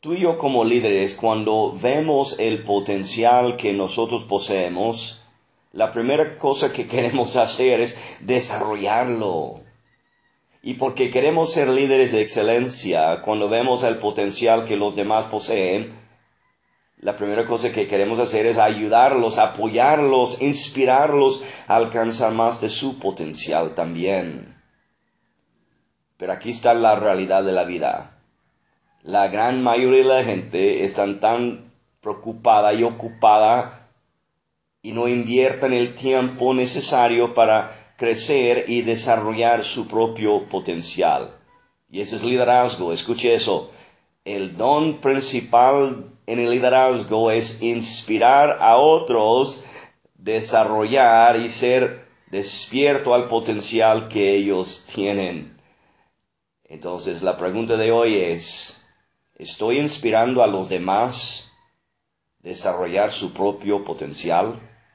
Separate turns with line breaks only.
tú y yo como líderes, cuando vemos el potencial que nosotros poseemos, la primera cosa que queremos hacer es desarrollarlo. Y porque queremos ser líderes de excelencia, cuando vemos el potencial que los demás poseen, la primera cosa que queremos hacer es ayudarlos, apoyarlos, inspirarlos a alcanzar más de su potencial también. Pero aquí está la realidad de la vida. La gran mayoría de la gente está tan preocupada y ocupada y no invierten el tiempo necesario para crecer y desarrollar su propio potencial. Y ese es liderazgo, escuche eso. El don principal en el liderazgo es inspirar a otros, desarrollar y ser despierto al potencial que ellos tienen. Entonces la pregunta de hoy es, ¿estoy inspirando a los demás desarrollar su propio potencial?